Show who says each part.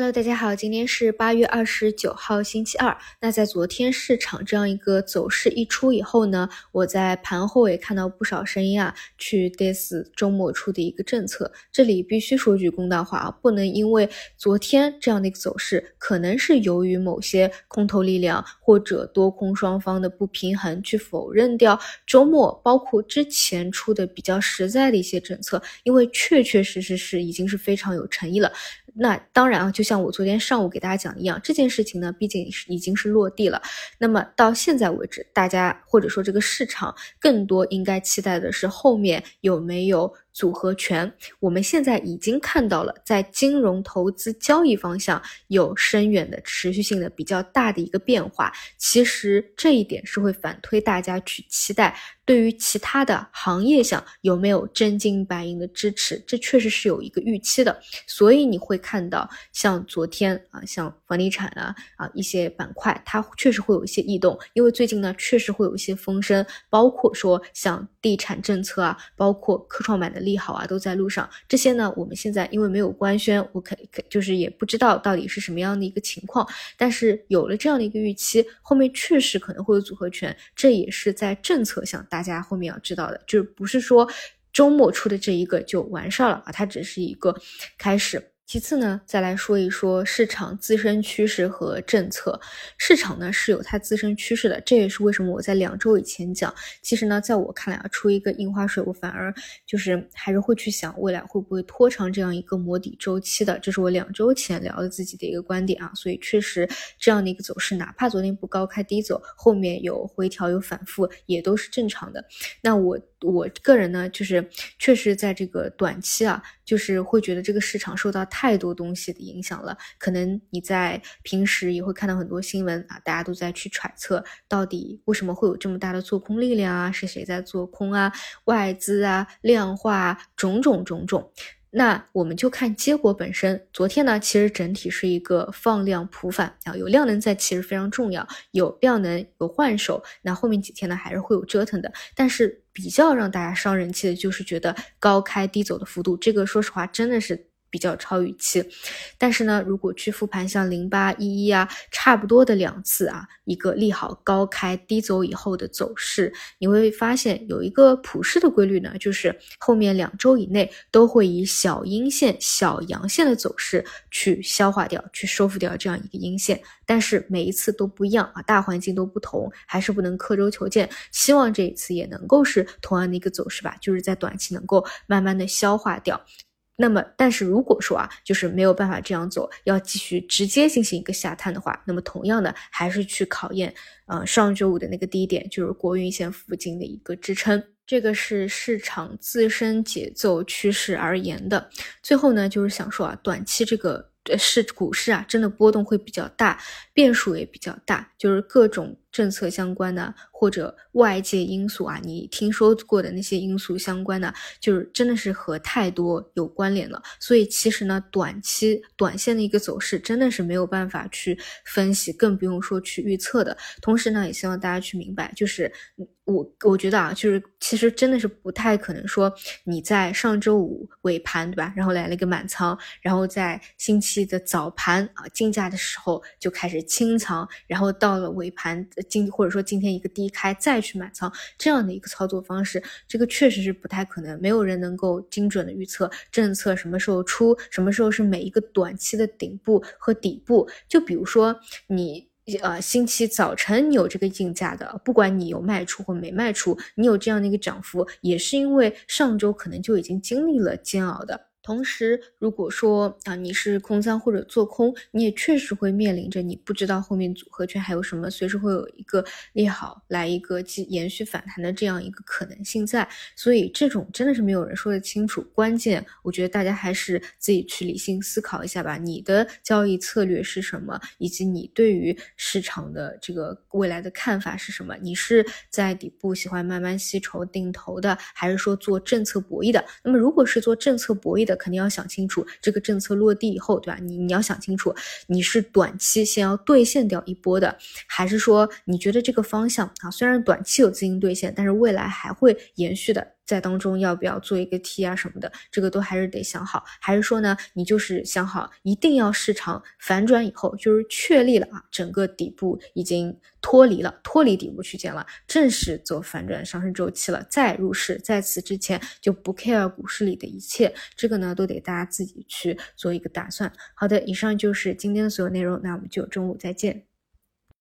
Speaker 1: Hello，大家好，今天是八月二十九号，星期二。那在昨天市场这样一个走势一出以后呢，我在盘后也看到不少声音啊，去 diss 周末出的一个政策。这里必须说句公道话啊，不能因为昨天这样的一个走势，可能是由于某些空头力量或者多空双方的不平衡，去否认掉周末包括之前出的比较实在的一些政策，因为确确实实是已经是非常有诚意了。那当然啊，就像我昨天上午给大家讲一样，这件事情呢，毕竟是已经是落地了。那么到现在为止，大家或者说这个市场更多应该期待的是后面有没有。组合拳，我们现在已经看到了，在金融投资交易方向有深远的持续性的比较大的一个变化。其实这一点是会反推大家去期待，对于其他的行业上有没有真金白银的支持，这确实是有一个预期的。所以你会看到，像昨天啊，像房地产啊啊一些板块，它确实会有一些异动，因为最近呢确实会有一些风声，包括说像地产政策啊，包括科创板的。利好啊，都在路上。这些呢，我们现在因为没有官宣，我可可就是也不知道到底是什么样的一个情况。但是有了这样的一个预期，后面确实可能会有组合拳，这也是在政策上大家后面要知道的，就是不是说周末出的这一个就完事儿了啊，它只是一个开始。其次呢，再来说一说市场自身趋势和政策。市场呢是有它自身趋势的，这也是为什么我在两周以前讲。其实呢，在我看来啊，出一个印花税，我反而就是还是会去想未来会不会拖长这样一个磨底周期的。这是我两周前聊的自己的一个观点啊。所以确实这样的一个走势，哪怕昨天不高开低走，后面有回调有反复，也都是正常的。那我。我个人呢，就是确实在这个短期啊，就是会觉得这个市场受到太多东西的影响了。可能你在平时也会看到很多新闻啊，大家都在去揣测到底为什么会有这么大的做空力量啊，是谁在做空啊，外资啊，量化种种种种。那我们就看结果本身。昨天呢，其实整体是一个放量普反啊，有量能在其实非常重要，有量能有换手，那后面几天呢还是会有折腾的。但是比较让大家伤人气的就是觉得高开低走的幅度，这个说实话真的是。比较超预期，但是呢，如果去复盘像零八一一啊，差不多的两次啊，一个利好高开低走以后的走势，你会发现有一个普世的规律呢，就是后面两周以内都会以小阴线、小阳线的走势去消化掉、去收复掉这样一个阴线，但是每一次都不一样啊，大环境都不同，还是不能刻舟求剑。希望这一次也能够是同样的一个走势吧，就是在短期能够慢慢的消化掉。那么，但是如果说啊，就是没有办法这样走，要继续直接进行一个下探的话，那么同样的还是去考验，呃，上周五的那个低点，就是国运线附近的一个支撑，这个是市场自身节奏趋势而言的。最后呢，就是想说啊，短期这个。是股市啊，真的波动会比较大，变数也比较大，就是各种政策相关的或者外界因素啊，你听说过的那些因素相关的，就是真的是和太多有关联了。所以其实呢，短期短线的一个走势真的是没有办法去分析，更不用说去预测的。同时呢，也希望大家去明白，就是。我我觉得啊，就是其实真的是不太可能说你在上周五尾盘对吧，然后来了一个满仓，然后在星期的早盘啊竞价的时候就开始清仓，然后到了尾盘今或者说今天一个低开再去满仓这样的一个操作方式，这个确实是不太可能，没有人能够精准的预测政策什么时候出，什么时候是每一个短期的顶部和底部。就比如说你。呃，星期早晨你有这个竞价的，不管你有卖出或没卖出，你有这样的一个涨幅，也是因为上周可能就已经经历了煎熬的。同时，如果说啊你是空仓或者做空，你也确实会面临着你不知道后面组合拳还有什么，随时会有一个利好来一个继延续反弹的这样一个可能性在。所以这种真的是没有人说得清楚。关键我觉得大家还是自己去理性思考一下吧。你的交易策略是什么，以及你对于市场的这个未来的看法是什么？你是在底部喜欢慢慢吸筹定投的，还是说做政策博弈的？那么如果是做政策博弈的的，肯定要想清楚这个政策落地以后，对吧？你你要想清楚，你是短期先要兑现掉一波的，还是说你觉得这个方向啊，虽然短期有资金兑现，但是未来还会延续的。在当中要不要做一个 T 啊什么的，这个都还是得想好。还是说呢，你就是想好一定要市场反转以后，就是确立了啊，整个底部已经脱离了脱离底部区间了，正式走反转上升周期了，再入市。在此之前就不 care 股市里的一切，这个呢都得大家自己去做一个打算。好的，以上就是今天的所有内容，那我们就中午再见。